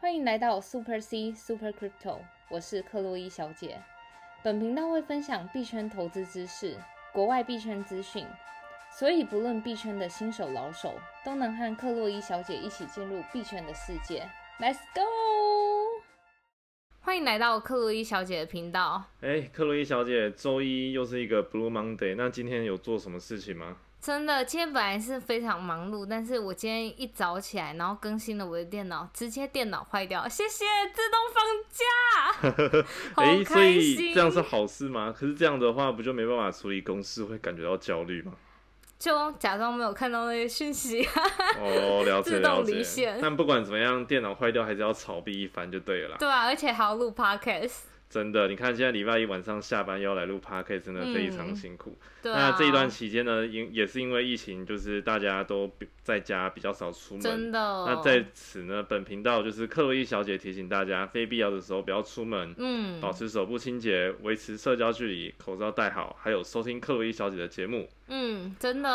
欢迎来到 Super C Super Crypto，我是克洛伊小姐。本频道会分享币圈投资知识、国外币圈资讯，所以不论币圈的新手老手，都能和克洛伊小姐一起进入币圈的世界。Let's go！欢迎来到克洛伊小姐的频道。哎，克洛伊小姐，周一又是一个 Blue Monday，那今天有做什么事情吗？真的，今天本来是非常忙碌，但是我今天一早起来，然后更新了我的电脑，直接电脑坏掉，谢谢自动放假，哎，所以这样是好事吗？可是这样的话，不就没办法处理公事，会感觉到焦虑吗？就假装没有看到那些讯息，哦，了解 了解。但不管怎么样，电脑坏掉还是要炒币一番就对了。对啊，而且还要录 podcast。真的，你看现在礼拜一晚上下班要来录 podcast，真的非常辛苦。那这一段期间呢，因也是因为疫情，就是大家都在家比较少出门。真的。那在此呢，本频道就是克洛伊小姐提醒大家，非必要的时候不要出门，嗯，保持手部清洁，维持社交距离，口罩戴好，还有收听克洛伊小姐的节目。嗯，真的。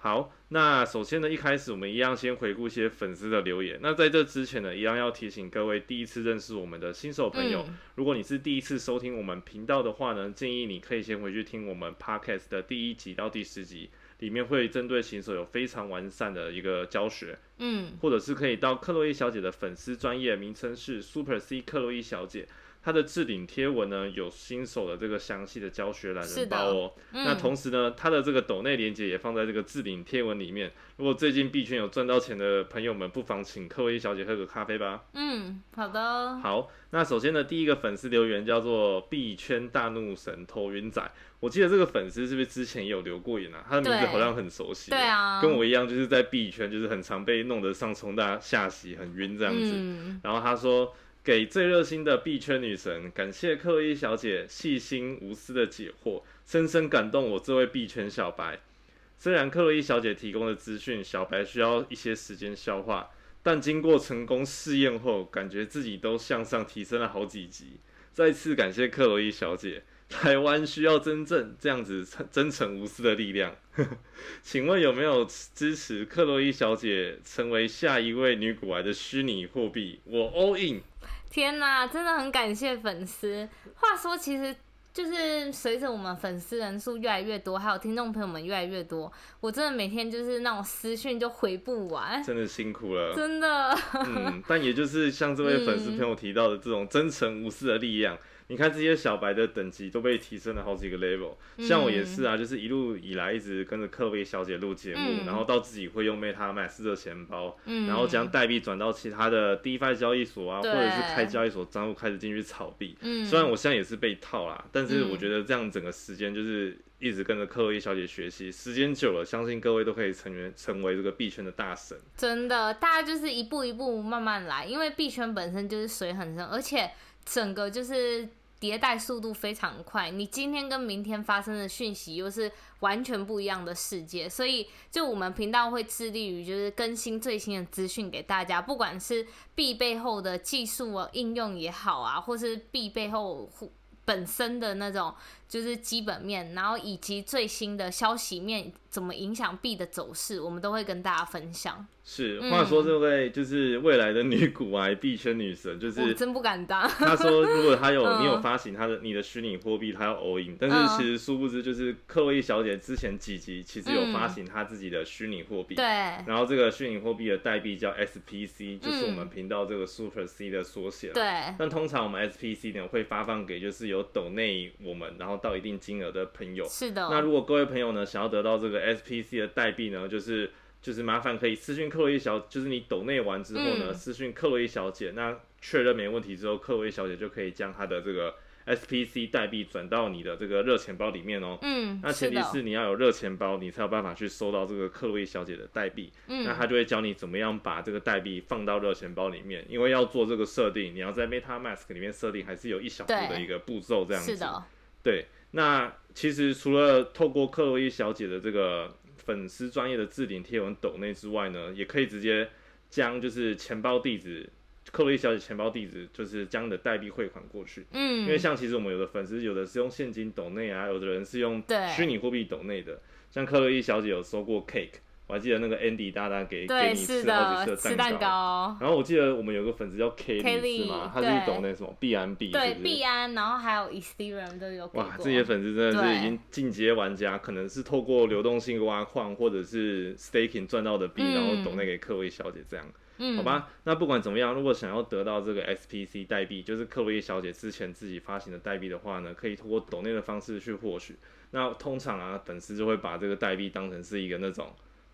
好，那首先呢，一开始我们一样先回顾一些粉丝的留言。那在这之前呢，一样要提醒各位第一次认识我们的新手朋友，如果你是第一次收听我们频道的话呢，建议你可以先回去听我们 podcast 的第一集到第十集，里面会针对新手有非常完善的一个教学。嗯，或者是可以到克洛伊小姐的粉丝专业名称是 Super C 克洛伊小姐。它的置顶贴文呢，有新手的这个详细的教学懒人包哦。那同时呢，它的这个抖内链接也放在这个置顶贴文里面。如果最近币圈有赚到钱的朋友们，不妨请克薇小姐喝个咖啡吧。嗯，好的。好，那首先呢，第一个粉丝留言叫做币圈大怒神头晕仔。我记得这个粉丝是不是之前也有留过言啊？他的名字好像很熟悉。对啊。跟我一样，就是在币圈就是很常被弄得上冲大下洗，很晕这样子。然后他说。给最热心的币圈女神，感谢克洛伊小姐细心无私的解惑，深深感动我这位币圈小白。虽然克洛伊小姐提供的资讯，小白需要一些时间消化，但经过成功试验后，感觉自己都向上提升了好几级。再次感谢克洛伊小姐，台湾需要真正这样子真诚无私的力量。请问有没有支持克洛伊小姐成为下一位女股癌的虚拟货币？我 all in。天呐，真的很感谢粉丝。话说，其实就是随着我们粉丝人数越来越多，还有听众朋友们越来越多，我真的每天就是那种私讯就回不完，真的辛苦了，真的。嗯，但也就是像这位粉丝朋友提到的这种真诚无私的力量。你看这些小白的等级都被提升了好几个 level，像我也是啊，就是一路以来一直跟着克薇小姐录节目，然后到自己会用 MetaMask 的钱包，然后将代币转到其他的 DeFi 交易所啊，或者是开交易所账户开始进去炒币。嗯虽然我现在也是被套啦，但是我觉得这样整个时间就是一直跟着克薇小姐学习，时间久了，相信各位都可以成为成为这个币圈的大神。真的，大家就是一步一步慢慢来，因为币圈本身就是水很深，而且整个就是。迭代速度非常快，你今天跟明天发生的讯息又是完全不一样的世界，所以就我们频道会致力于就是更新最新的资讯给大家，不管是币背后的技术啊应用也好啊，或是币背后本身的那种就是基本面，然后以及最新的消息面怎么影响币的走势，我们都会跟大家分享。是，话说这位就是未来的女股癌币圈女神，就是真不敢当。他说，如果她有你有发行她的你的虚拟货币，她要 all in。但是其实殊不知，就是克洛伊小姐之前几集其实有发行她自己的虚拟货币。对。然后这个虚拟货币的代币叫 SPC，就是我们频道这个 Super C 的缩写。对。但通常我们 SPC 呢会发放给就是有抖内我们，然后到一定金额的朋友。是的。那如果各位朋友呢想要得到这个 SPC 的代币呢，就是。就是麻烦可以私讯克洛伊小，就是你抖内完之后呢，私讯克洛伊小姐，那确认没问题之后，克洛伊小姐就可以将她的这个 SPC 代币转到你的这个热钱包里面哦。嗯，那前提是你要有热钱包，你才有办法去收到这个克洛伊小姐的代币。嗯，那她就会教你怎么样把这个代币放到热钱包里面，因为要做这个设定，你要在 MetaMask 里面设定，还是有一小步的一个步骤这样子。是的。对，那其实除了透过克洛伊小姐的这个。粉丝专业的置顶贴文抖内之外呢，也可以直接将就是钱包地址，克洛伊小姐钱包地址，就是将你的代币汇款过去。嗯，因为像其实我们有的粉丝有的是用现金抖内啊，有的人是用虚拟货币抖内的。像克洛伊小姐有收过 cake，我还记得那个 Andy 大大给给对，你是吃好，几次吃蛋糕。然后我记得我们有个粉丝叫 Kelly 吗？他是懂那什么币安币，对，币安，然后还有 Ethereum 都有给哇，过这些粉丝真的是已经进阶玩家，可能是透过流动性挖矿或者是 staking 赚到的币，嗯然后懂那给克薇小姐这样。嗯，好吧，那不管怎么样，如果想要得到这个 SPC 代币，就是克洛伊小姐之前自己发行的代币的话呢，可以通过抖内的方式去获取。那通常啊，粉丝就会把这个代币当成是一个那种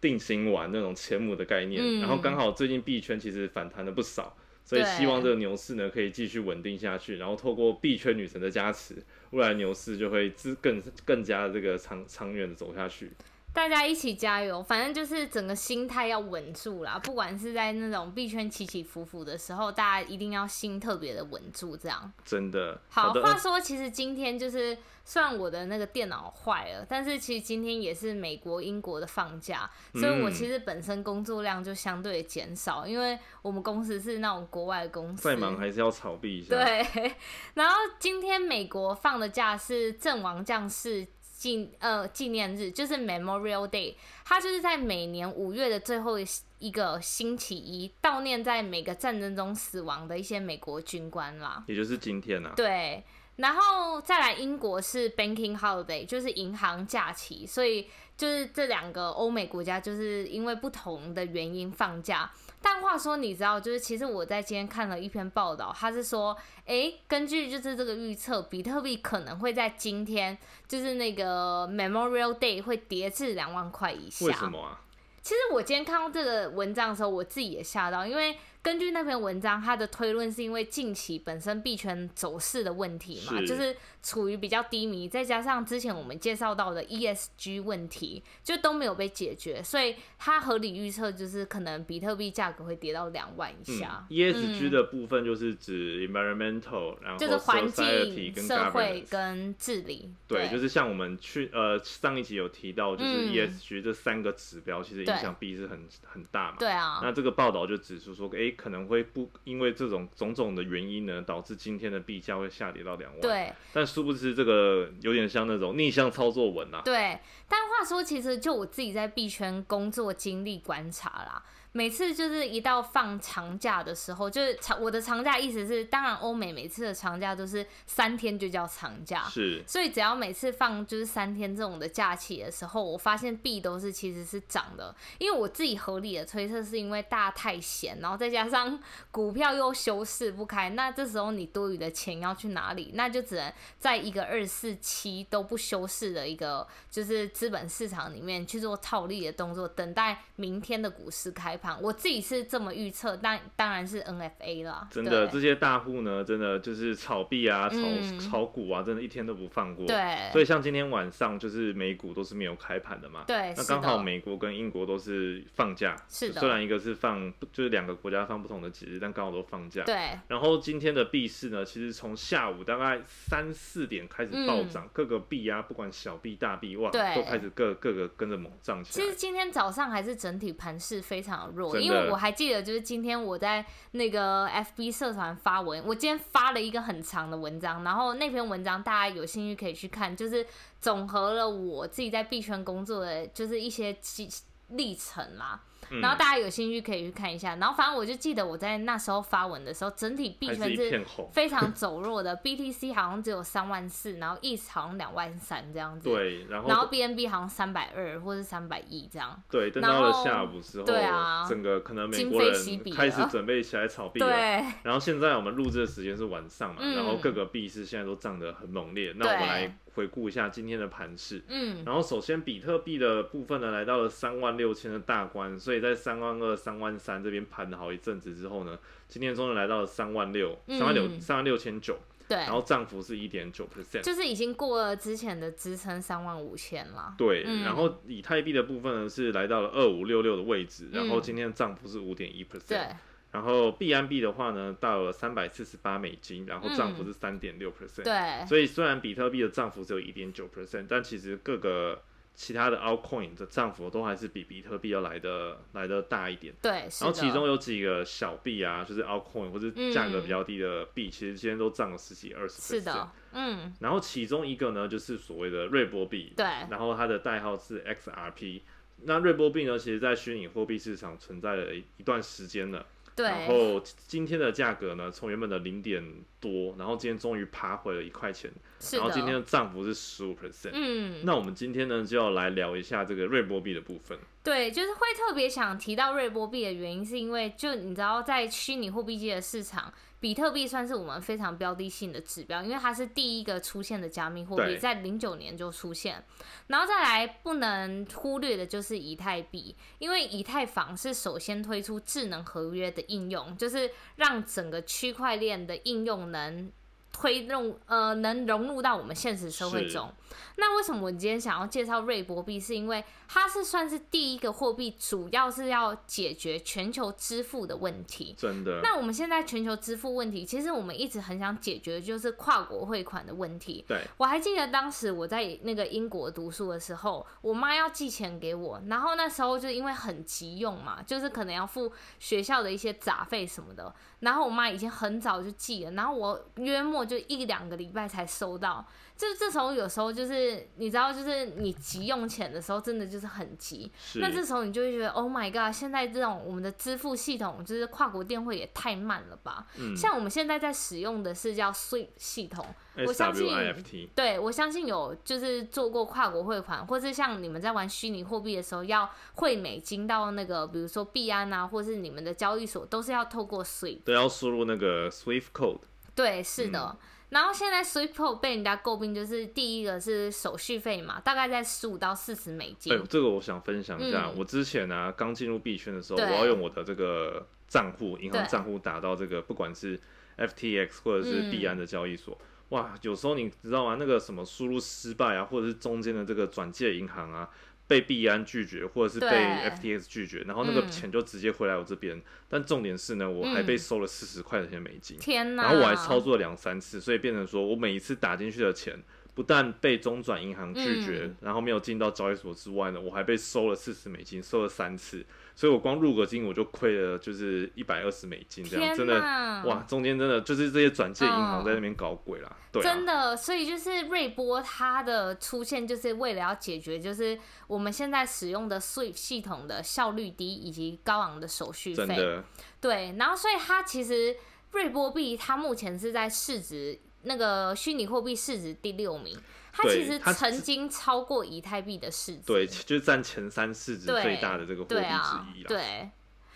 定心丸那种前母的概念，嗯然后刚好最近币圈其实反弹了不少。所以希望这个牛市呢可以继续稳定下去，然后透过币圈女神的加持，未来牛市就会之更更加的这个长长远的走下去。大家一起加油，反正就是整个心态要稳住啦。不管是在那种币圈起起伏伏的时候，大家一定要心特别的稳住，这样。真的。好，的，话说，其实今天就是虽然我的那个电脑坏了，但是其实今天也是美国、英国的放假，所以我嗯其实本身工作量就相对减少，因为我们公司是那种国外的公司，再忙还是要炒币一下。对，然后今天美国放的假是阵亡将士纪呃纪念日，就是 Memorial Day，它就是在每年五月的最后一个星期一，悼念在每个战争中死亡的一些美国军官啦。也就是今天呐、啊。对，然后再来英国是 Banking Holiday，就是银行假期，所以就是这两个欧美国家就是因为不同的原因放假。但话说，你知道，就是其实我在今天看了一篇报道，他是说，诶，根据就是这个预测，比特币可能会在今天，就是那个 Memorial Day 会跌至两万块以下。为什么啊？其实我今天看到这个文章的时候，我自己也吓到，因为根据那篇文章，他的推论是因为近期本身币圈走势的问题嘛，是就是处于比较低迷，再加上之前我们介绍到的 ESG 问题，就都没有被解决，所以他合理预测就是可能比特币价格会跌到两万以下。嗯、，ESG 的部分就是指 environmental，、然后就是环境、社会。跟治理，对，就是像我们去呃上一集有提到，就是嗯 ESG 这三个指标，其实影响币是很很大嘛。对啊，那这个报道就指出说，诶，可能会不因为这种种种的原因呢，导致今天的币价会下跌到两万。。对。但殊不知这个有点像那种逆向操作文啊。对，但话说，其实就我自己在币圈工作经历观察啦，每次就是一到放长假的时候，就是长我的长假意思是，当然欧美每次的长假都是三天就叫长假，是。所以只要每次放就是三天这种的假期的时候，我发现币都是其实是涨的，因为我自己合理的推测是因为大家太闲，然后再加上 股票又休市不开，那这时候你多余的钱要去哪里？那就只能在一个二四七都不休市的一个就是资本市场里面去做套利的动作，等待明天的股市开盘。我自己是这么预测，但当然是 NFA 了。真的，这些大户呢，真的就是炒币啊、炒嗯炒股啊，真的一天都不放过。对所以像今天晚上就是美股都是没有开盘的嘛。对，那刚好美国跟英国都是放假，是的虽然一个是放，就是两个国家放不同的节日，但刚好都放假。对然后今天的币市呢，其实从下午大概三四点开始暴涨，各个币啊，不管小币大币，哇，都开始各各个跟着猛涨起来其实。今天早上还是整体盘势非常弱，因为我还记得，就是今天我在那个 FB 社团发文，我今天发了一个很长的文章，然后那篇文章大家有兴趣可以去看，就是总和了我自己在币圈工作的就是一些历历程啦。嗯然后大家有兴趣可以去看一下。然后反正我就记得我在那时候发文的时候，整体币圈是。非常走弱的，BTC 好像只有三万四，然后 ETH 好像两万三这样子。。对，然后然后 BNB 好像三百二或是三百一这样，对，等到了下午之后，对啊整个可能美今国人开始准备起来炒币了。对，然后现在我们录制的时间是晚上嘛，嗯然后各个币市现在都涨得很猛烈。那我们来回顾一下今天的盘势。嗯，然后首先比特币的部分呢，来到了三万六千的大关，所以在三万二、三万三这边盘了好一阵子之后呢，今天终于来到了三万六、三万六、嗯三万六千九，对，然后涨幅是一点九 percent。就是已经过了之前的支撑三万五千了。对，嗯然后以太币的部分呢是来到了二五六六的位置，然后嗯今天的涨幅是五点一 percent。对，然后币安币的话呢，到了三百四十八美金，然后涨幅嗯是三点六 percent。对，所以虽然比特币的涨幅只有一点九 percent，但其实各个其他的 altcoin 的涨幅都还是比比特币要来的来的大一点。对，然后其中，有几个小币啊，就是 altcoin 或者价格比较低的币，其实今天都涨了十几二十是的，嗯，然后其中一个呢，就是所谓的瑞波币，对，然后它的代号是 XRP。那瑞波币呢，其实在虚拟货币市场存在了一段时间了。然后今天的价格呢，从原本的零点多，然后今天终于爬回了一块钱，然后今天的涨幅是十五 percent。嗯，那我们今天呢就要来聊一下这个瑞波币的部分。对，就是会特别想提到瑞波币的原因，是因为就你知道，在虚拟货币界的市场。比特币算是我们非常标的性的指标，因为它是第一个出现的加密货币，在零九年就出现。然后再来不能忽略的就是以太币，因为以太坊是首先推出智能合约的应用，就是让整个区块链的应用能。推动呃，能融入到我们现实社会中。那为什么我今天想要介绍瑞博币？是因为它是算是第一个货币，主要是要解决全球支付的问题。真的。那我们现在全球支付问题，其实我们一直很想解决的就是跨国汇款的问题。对。我还记得当时我在那个英国读书的时候，我妈要寄钱给我，然后那时候就因为很急用嘛，就是可能要付学校的一些杂费什么的。然后我妈已经很早就寄了，然后我约莫就一两个礼拜才收到。就这时候有时候就是你知道，就是你急用钱的时候，真的就是很急。那这时候你就会觉得，Oh my god！现在这种我们的支付系统，就是跨国电汇也太慢了吧？像我们现在在使用的是叫 Swift 系统，我相信，对我相信有就是做过跨国汇款，或是像你们在玩虚拟货币的时候要汇美金到那个，比如说币安啊，或是你们的交易所，都是要透过 Swift，都要输入那个 Swift code。对，是的。然后现在 Swift 被人家诟病，就是第一个是手续费嘛，大概在十五到四十美金。哎，这个我想分享一下。我之前呢，刚进入币圈的时候，我要用我的这个账户，银行账户打到这个，不管是 FTX 或者是币安的交易所，哇，有时候你知道吗？那个什么输入失败啊，或者是中间的这个转借银行啊。被币安拒绝，或者是被 FTX 拒绝，然后那个钱就直接回来我这边。但重点是呢，我还被收了四十块钱美金。天哪！然后我还操作了两三次，所以变成说我每一次打进去的钱，不但被中转银行拒绝，然后没有进到交易所之外呢，我还被收了四十美金，收了三次。所以我光入个金我就亏了，就是一百二十美金这样，真的哇！中间真的就是这些转借银行在那边搞鬼啦，对，真的。所以就是瑞波它的出现，就是为了要解决，就是我们现在使用的 Swift 系统的效率低以及高昂的手续费。对，然后所以它其实瑞波币它目前是在市值那个虚拟货币市值第六名。它其实曾经超过以太币的市值，对，就是占前三市值最大的这个货币之一了。对，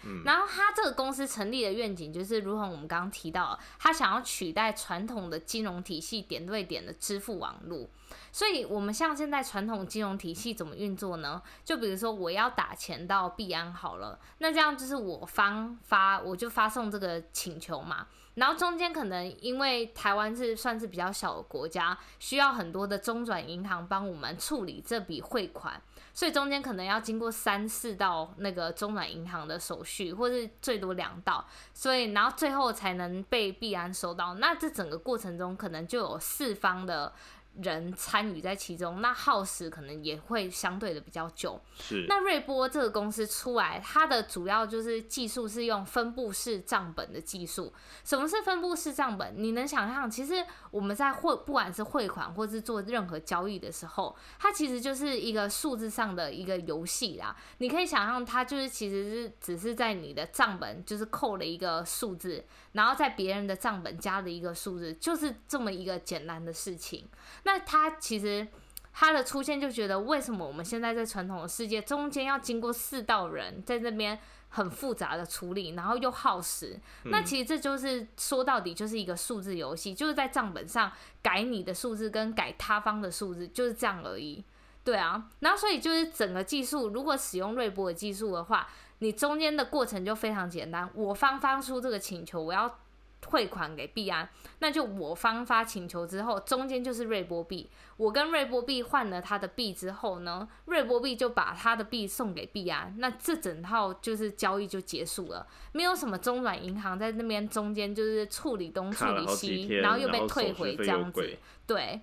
嗯，然后它这个公司成立的愿景就是，如同我们刚刚提到，它想要取代传统的金融体系点对点的支付网络。所以，我们像现在传统金融体系怎么运作呢？就比如说，我要打钱到币安好了，那这样就是我方发，我就发送这个请求嘛。然后中间可能因为台湾是算是比较小的国家，需要很多的中转银行帮我们处理这笔汇款，所以中间可能要经过三四道那个中转银行的手续，或是最多两道，所以然后最后才能被币安收到。那这整个过程中可能就有四方的。人参与在其中，那耗时可能也会相对的比较久。是。那瑞波这个公司出来，它的主要就是技术是用分布式账本的技术。什么是分布式账本？你能想象，其实我们在汇不管是汇款或是做任何交易的时候，它其实就是一个数字上的一个游戏啦。你可以想象，它就是其实是只是在你的账本就是扣了一个数字，然后在别人的账本加了一个数字，就是这么一个简单的事情。那他其实他的出现就觉得，为什么我们现在在传统的世界中间要经过四道人在这边很复杂的处理，然后又耗时？那其实这就是说到底就是一个数字游戏，就是在账本上改你的数字跟改他方的数字，就是这样而已。对啊，然后所以就是整个技术，如果使用瑞波的技术的话，你中间的过程就非常简单。我方发出这个请求，我要。汇款给币安，那就我方发请求之后，中间就是瑞波币。我跟瑞波币换了他的币之后呢，瑞波币就把他的币送给币安，那这整套就是交易就结束了，没有什么中转银行在那边中间就是处理东处理西，然后又被退回这样子。对，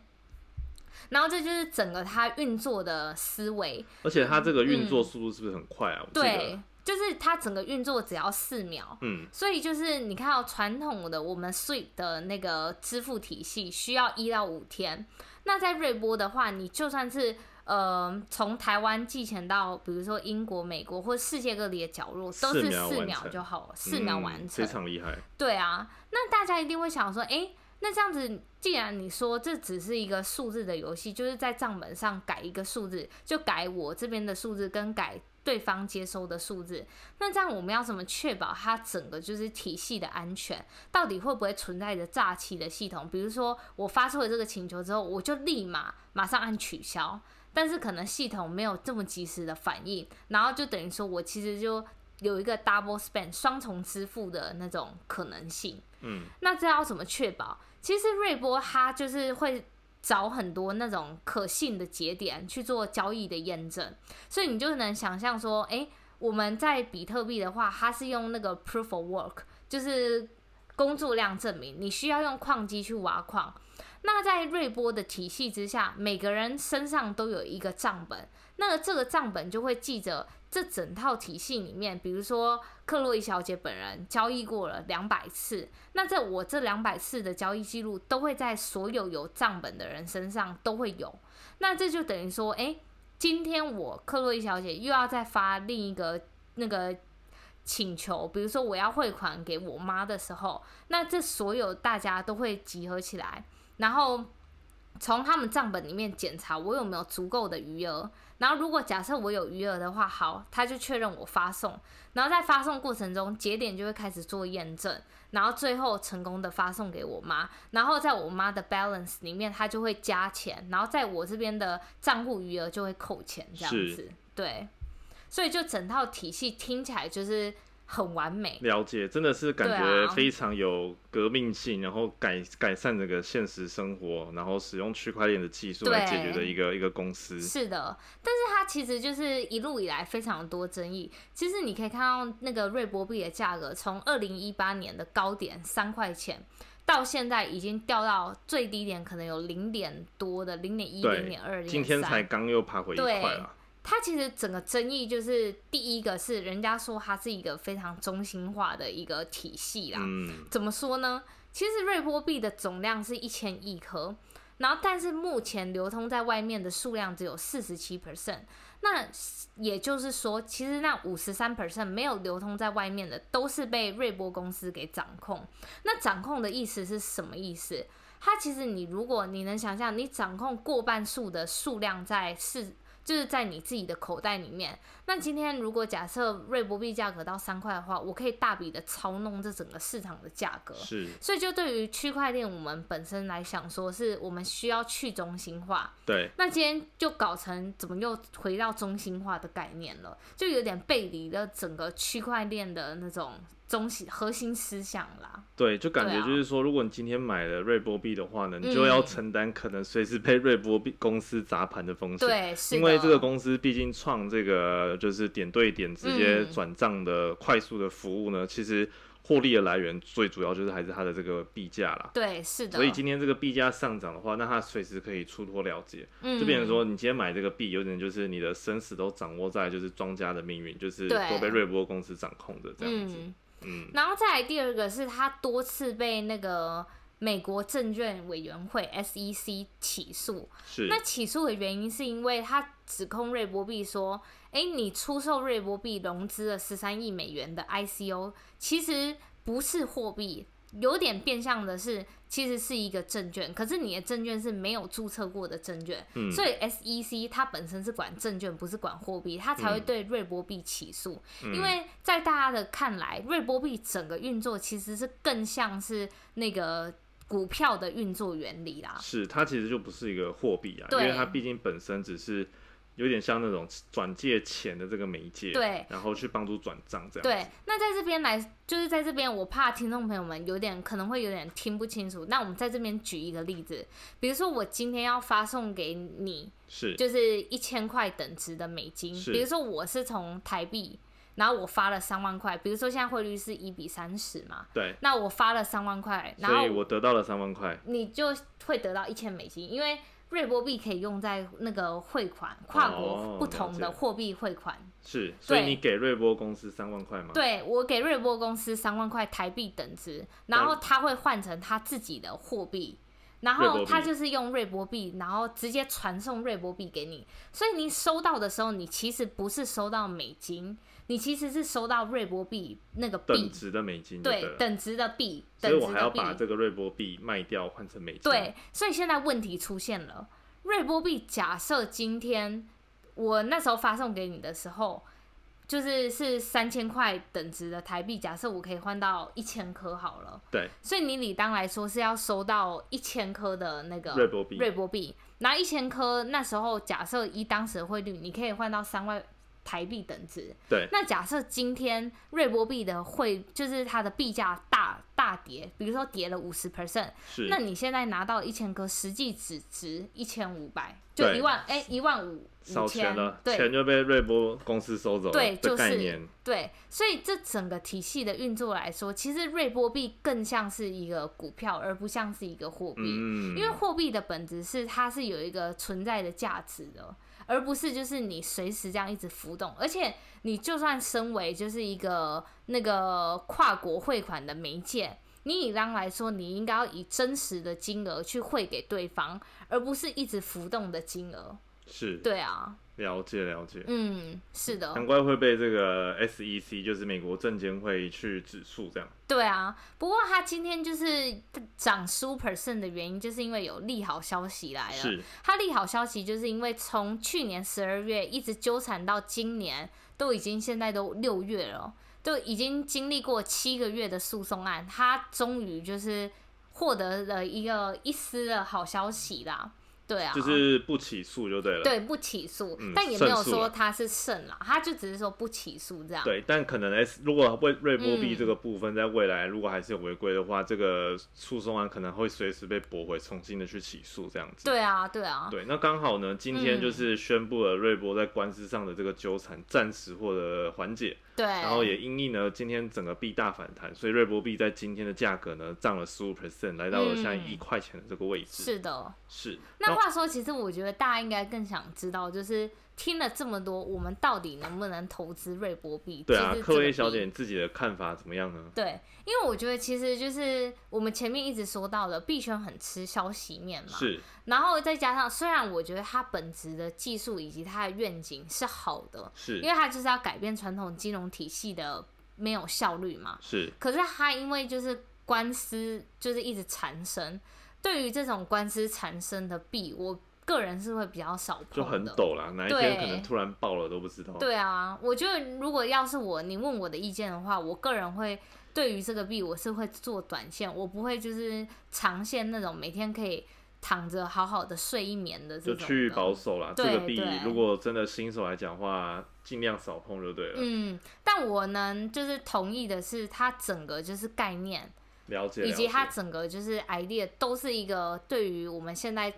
然后这就是整个它运作的思维。而且它这个运作速度是不是很快啊？对。就是它整个运作只要四秒，嗯，所以就是你看到传统的我们 Swift 的那个支付体系需要一到五天，那在瑞波的话，你就算是呃，从台湾寄钱到比如说英国、美国或世界各地的角落，都是四秒就好了，四秒完成，非常厉害。对啊，那大家一定会想说，哎，那这样子，既然你说这只是一个数字的游戏，就是在账本上改一个数字，就改我这边的数字跟改对方接收的数字，那这样我们要怎么确保它整个就是体系的安全？到底会不会存在着诈欺的系统？比如说我发出了这个请求之后，我就立马马上按取消。但是可能系统没有这么及时的反应，然后就等于说我其实就有一个 double spend 双重支付的那种可能性。嗯，那这要怎么确保？其实瑞波它就是会找很多那种可信的节点去做交易的验证，所以你就能想象说，哎，我们在比特币的话，它是用那个 proof of work，就是工作量证明，你需要用矿机去挖矿。那在瑞波的体系之下，每个人身上都有一个账本，那这个账本就会记着这整套体系里面，比如说克洛伊小姐本人交易过了两百次，那在我这两百次的交易记录都会在所有有账本的人身上都会有，那这就等于说，哎，今天我克洛伊小姐又要再发另一个那个请求，比如说我要汇款给我妈的时候，那这所有大家都会集合起来。然后从他们账本里面检查我有没有足够的余额，然后如果假设我有余额的话，好，他就确认我发送，然后在发送过程中节点就会开始做验证，然后最后成功的发送给我妈，然后在我妈的 balance 里面，他就会加钱，然后在我这边的账户余额就会扣钱，这样子，对，所以就整套体系听起来就是。很完美，了解，真的是感觉非常有革命性，然后改改善这个现实生活，然后使用区块链的技术来解决的一个一个公司。是的，但是它其实就是一路以来非常多争议。其实你可以看到那个瑞波币的价格，从二零一八年的高点三块钱，到现在已经掉到最低点，可能有零点多的零点一、零点二、今天才刚又爬回一块了。它其实整个争议就是第一个是人家说它是一个非常中心化的一个体系啦。嗯，怎么说呢？其实瑞波币的总量是一千亿颗，然后但是目前流通在外面的数量只有四十七 percent。那也就是说，其实那五十三 percent 没有流通在外面的，都是被瑞波公司给掌控。那掌控的意思是什么意思？它其实你如果你能想象，你掌控过半数的数量在市。就是在你自己的口袋里面。那今天如果假设瑞波币价格到三块的话，我可以大笔的操弄这整个市场的价格。是。所以就对于区块链我们本身来想，说是我们需要去中心化。对。那今天就搞成怎么又回到中心化的概念了？就有点背离了整个区块链的那种。中心核心思想啦，对，就感觉就是说，如果你今天买了瑞波币的话呢，你就要承担可能随时被瑞波币公司砸盘的风险。对，因为这个公司毕竟创这个就是点对点直接转账的快速的服务呢，其实获利的来源最主要就是还是它的这个币价啦。对，是的。所以今天这个币价上涨的话，那它随时可以出脱了结，就变成说你今天买这个币，有点就是你的生死都掌握在就是庄家的命运，就是都被瑞波公司掌控的这样子。嗯，然后再来第二个是他多次被那个美国证券委员会 SEC 起诉，是那起诉的原因是因为他指控瑞波币说，哎，你出售瑞波币融资了十三亿美元的 ICO，其实不是货币。有点变相的是，其实是一个证券，可是你的证券是没有注册过的证券，所以 SEC 它本身是管证券，不是管货币，它才会对瑞波币起诉。因为在大家的看来，瑞波币整个运作其实是更像是那个股票的运作原理啦。是，它其实就不是一个货币啊，因为它毕竟本身只是。有点像那种转借钱的这个媒介，对，然后去帮助转账这样。对，那在这边来，就是在这边，我怕听众朋友们有点可能会有点听不清楚。那我们在这边举一个例子，比如说我今天要发送给你，是，就是一千块等值的美金。比如说我是从台币，然后我发了三万块，比如说现在汇率是一比三十嘛，对，那我发了三万块，然后我得到了三万块，你就会得到一千美金，因为。瑞波币可以用在那个汇款，跨国不同的货币汇款。是，所以你给瑞波公司三万块吗？对，我给瑞波公司三万块台币等值，然后他会换成他自己的货币，然后他就是用瑞波币，然后直接传送瑞波币给你，所以你收到的时候，你其实不是收到美金，你其实是收到瑞波币那个等值的美金，对，等值的币，所以我还要把这个瑞波币卖掉换成美金。对，所以现在问题出现了，瑞波币假设今天我那时候发送给你的时候。就是是三千块等值的台币，假设我可以换到一千颗好了。对。所以你理当来说是要收到一千颗的那个瑞波币。瑞波币，拿一千颗，那时候假设以当时的汇率，你可以换到三万台币等值。对。那假设今天瑞波币的汇，就是它的币价大大跌，比如说跌了五十 percent，是。那你现在拿到一千颗，实际只值一千五百。就一万哎，一万五少钱了，对钱就被瑞波公司收走了。对，就是对，所以这整个体系的运作来说，其实瑞波币更像是一个股票，而不像是一个货币。嗯，因为货币的本质是它是有一个存在的价值的，而不是就是你随时这样一直浮动。而且你就算身为就是一个那个跨国汇款的媒介。你以当来说，你应该要以真实的金额去汇给对方，而不是一直浮动的金额。是，对啊，了解了解。嗯，是的。难怪会被这个 SEC，就是美国证监会去指数这样。对啊，不过它今天就是涨十五 percent 的原因，就是因为有利好消息来了。是，它利好消息就是因为从去年十二月一直纠缠到今年，都已经现在都六月了。都已经经历过七个月的诉讼案，它终于就是获得了一个一丝的好消息啦。对啊，就是不起诉就对了。对，不起诉，但也没有说他是胜了，他就只是说不起诉这样。对，但可能 S 如果为瑞波币这个部分在未来如果还是有违规的话，这个诉讼案可能会随时被驳回，重新的去起诉这样子。对啊，对啊。对，那刚好呢，今天就是宣布了瑞波在官司上的这个纠缠暂时获得缓解。对，然后也因应呢，今天整个币大反弹，所以瑞波币在今天的价格呢涨了十五 percent，来到了现在一块钱的这个位置。是的，是。那话说，其实我觉得大家应该更想知道，就是听了这么多，我们到底能不能投资瑞波币？对啊，克威小姐，你自己的看法怎么样呢？对，因为我觉得其实就是我们前面一直说到的，币圈很吃消息面嘛。是。然后再加上，虽然我觉得它本质的技术以及它的愿景是好的，是因为它就是要改变传统金融体系的没有效率嘛。是。可是它因为就是官司就是一直缠身，对于这种官司缠身的币，我个人是会比较少碰就很陡啦，哪一天可能突然爆了都不知道。对啊，我觉得如果要是我，你问我的意见的话，我个人会对于这个币，我是会做短线，我不会就是长线那种每天可以。躺着好好的睡一眠的就去保守啦。这个币如果真的新手来讲话，尽量少碰就对了。嗯，但我能就是同意的是，它整个就是概念了解，以及它整个就是 idea 都是一个对于我们现在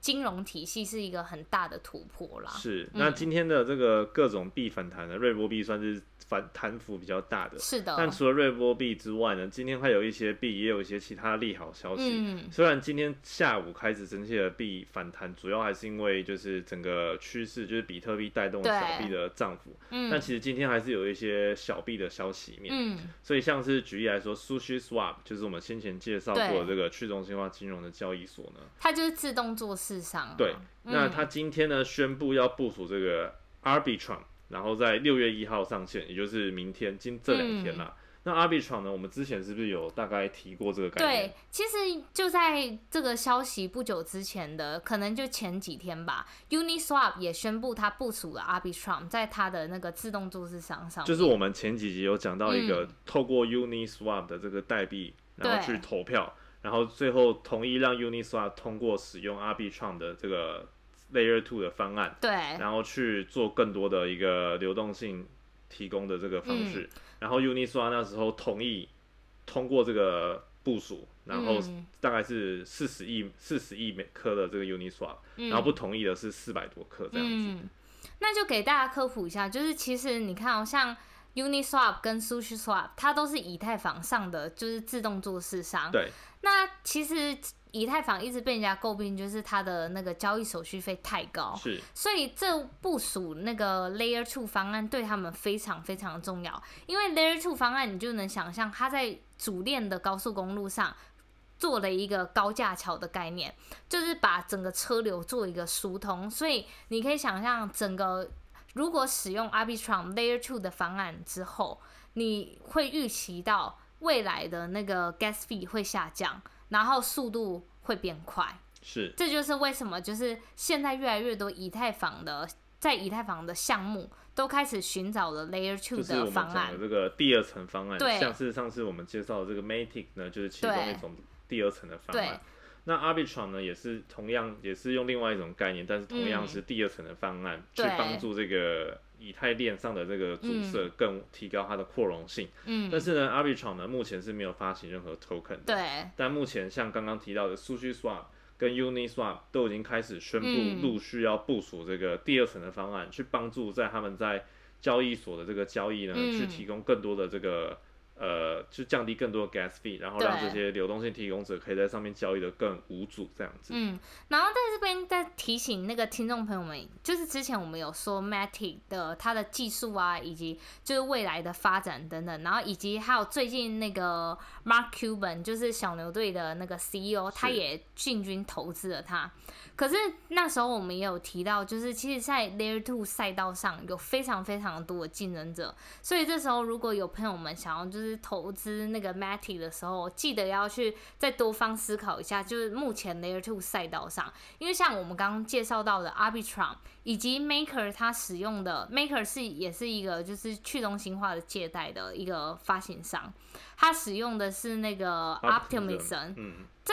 金融体系是一个很大的突破啦。是，那今天的这个各种币反弹的瑞波币算是。反弹幅比较大的，是的。但除了瑞波币之外呢，今天还有一些币也有一些其他利好消息。嗯。虽然今天下午开始整体的币反弹，主要还是因为就是整个趋势就是比特币带动小币的涨幅。嗯。但其实今天还是有一些小币的消息面。嗯。所以像是举例来说，Sushi Swap 就是我们先前介绍过这个去中心化金融的交易所呢，它就是自动做市商。对。那它今天呢宣布要部署这个 Arbitrum。然后在六月一号上线，也就是明天，今这两天啦。那 Arbitrum 呢？我们之前是不是有大概提过这个概念？对，其实就在这个消息不久之前的，可能就前几天吧。Uniswap 也宣布它部署了 Arbitrum 在它的那个自动注册商上。就是我们前几集有讲到一个透过 Uniswap 的这个代币，然后去投票，然后最后同意让 Uniswap 通过使用 Arbitrum 的这个。Layer Two 的方案，对，然后去做更多的一个流动性提供的这个方式，然后 Uniswap 那时候同意通过这个部署，然后大概是四十亿四十亿每颗的这个 Uniswap，然后不同意的是四百多颗这样子。那就给大家科普一下，就是其实你看哦，像 Uniswap 跟 SushiSwap，它都是以太坊上的就是自动做市商。对，那其实。以太坊一直被人家诟病，就是它的那个交易手续费太高，是，所以这部署那个 Layer Two 方案对他们非常非常重要，因为 Layer Two 方案你就能想象，它在主链的高速公路上做了一个高架桥的概念，就是把整个车流做一个疏通。所以你可以想象，整个如果使用 Arbitrum Layer Two 的方案之后，你会预期到未来的那个 gas fee 会下降，然后速度会变快。是，这就是为什么就是现在越来越多以太坊的在以太坊的项目都开始寻找了 Layer Two 的方案。这个第二层方案，对，像是上次我们介绍的这个 Matic 呢，就是其中一种第二层的方案。那 Arbitrum 呢，也是同样也是用另外一种概念，但是同样是第二层的方案，去帮助这个以太链上的这个主色更提高它的扩容性。嗯。但是呢，Arbitrum 呢目前是没有发行任何 token 的。对。但目前像刚刚提到的 SushiSwap。跟 Uniswap 都已经开始宣布陆续要部署这个第二层的方案，去帮助在他们在交易所的这个交易呢，去提供更多的这个。呃，就降低更多的 gas fee，然后让这些流动性提供者可以在上面交易的更无阻，这样子。嗯，然后在这边再提醒那个听众朋友们，就是之前我们有说 Matic 的它的技术啊，以及就是未来的发展等等，然后以及还有最近那个 Mark Cuban 就是小牛队的那个 CEO，他也进军投资了它。可是那时候我们也有提到，就是其实，在 Layer Two 赛道上有非常非常多的竞争者，所以这时候如果有朋友们想要就是投资那个 Matic 的时候，记得要去再多方思考一下，就是目前 Layer Two 赛道上，因为像我们刚刚介绍到的 Arbitrum 以及 Maker，它使用的 Maker 是也是一个就是去中心化的借贷的一个发行商，它使用的是那个 Optimism。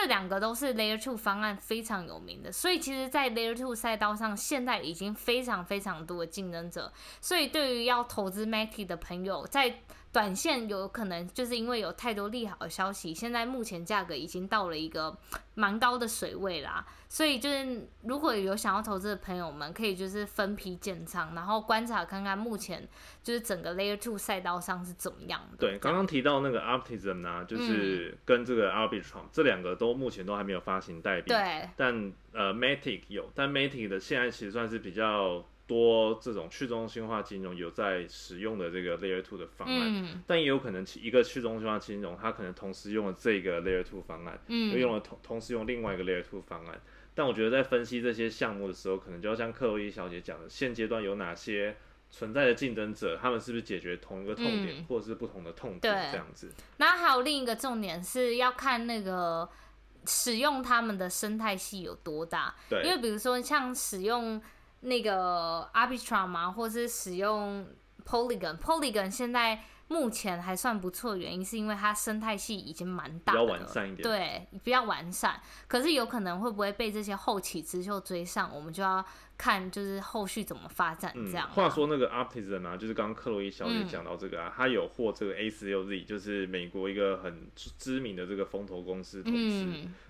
这两个都是 Layer Two 方案非常有名的，所以其实，在 Layer Two 赛道上，现在已经非常非常多的竞争者。所以，对于要投资 Matic 的朋友，在短线有可能就是因为有太多利好的消息，现在目前价格已经到了一个蛮高的水位啦。所以就是如果有想要投资的朋友们，可以就是分批建仓，然后观察看看目前就是整个 Layer Two 赛道上是怎么样的。对，刚刚提到那个 Optimism 啊，就是跟这个 Arbitrum 这两个都目前都还没有发行代币。对。但呃，Matic 有，但 Matic 的现在其实算是比较。多这种去中心化金融有在使用的这个 Layer Two 的方案，但也有可能一个去中心化金融，它可能同时用了这个 Layer Two 方案，又用了同同时用另外一个 Layer Two 方案。但我觉得在分析这些项目的时候，可能就要像克洛伊小姐讲的，现阶段有哪些存在的竞争者，他们是不是解决同一个痛点，或者是不同的痛点这样子。那还有另一个重点是要看那个使用他们的生态系有多大，对，因为比如说像使用。那个 Arbitrum 嘛，或是使用 Polygon，Polygon 现在目前还算不错，原因是因为它生态系已经蛮大，比较完善一点，对，比较完善。可是有可能会不会被这些后起之秀追上，我们就要。看就是后续怎么发展这样。话说那个 Optimism 啊，就是刚刚克洛伊小姐讲到这个啊，他有获这个 A 十六 Z，就是美国一个很知名的这个风投公司投资，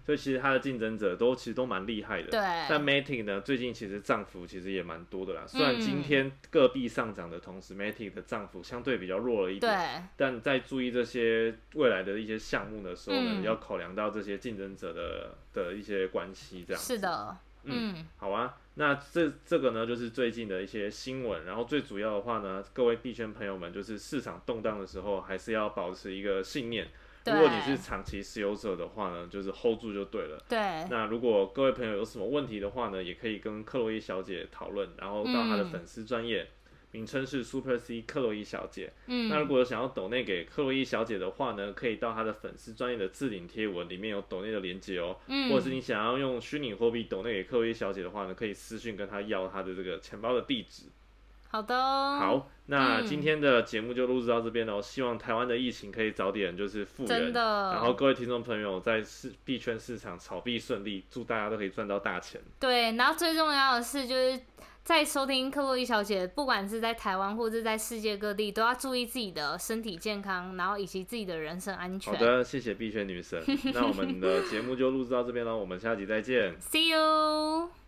所以其实它的竞争者都其实都蛮厉害的。对。但 Matic 呢，最近其实涨幅其实也蛮多的啦。虽然今天各币上涨的同时，Matic 的涨幅相对比较弱了一点。对。但在注意这些未来的一些项目的时候呢，要考量到这些竞争者的的一些关系，这样。是的。嗯。好啊。那这这个呢，就是最近的一些新闻。然后最主要的话呢，各位币圈朋友们，就是市场动荡的时候，还是要保持一个信念。如果你是长期持有者的话呢，就是 hold 住就对了。对。那如果各位朋友有什么问题的话呢，也可以跟克洛伊小姐讨论，然后到她的粉丝专业。名称是 Super C 克洛伊小姐。嗯，那如果有想要抖内给克洛伊小姐的话呢，可以到她的粉丝专业的置顶贴文里面有抖内的链接哦。嗯，或者是你想要用虚拟货币抖内给克洛伊小姐的话呢，可以私信跟她要她的这个钱包的地址。好的。好，那今天的节目就录制到这边喽。希望台湾的疫情可以早点就是复原，然后各位听众朋友在市币圈市场炒币顺利，祝大家都可以赚到大钱。对，然后最重要的是就是。在收听克洛伊小姐，不管是在台湾或者在世界各地，都要注意自己的身体健康，然后以及自己的人身安全。好的，谢谢碧轩女神。那我们的节目就录制到这边喽，我们下集再见。See you。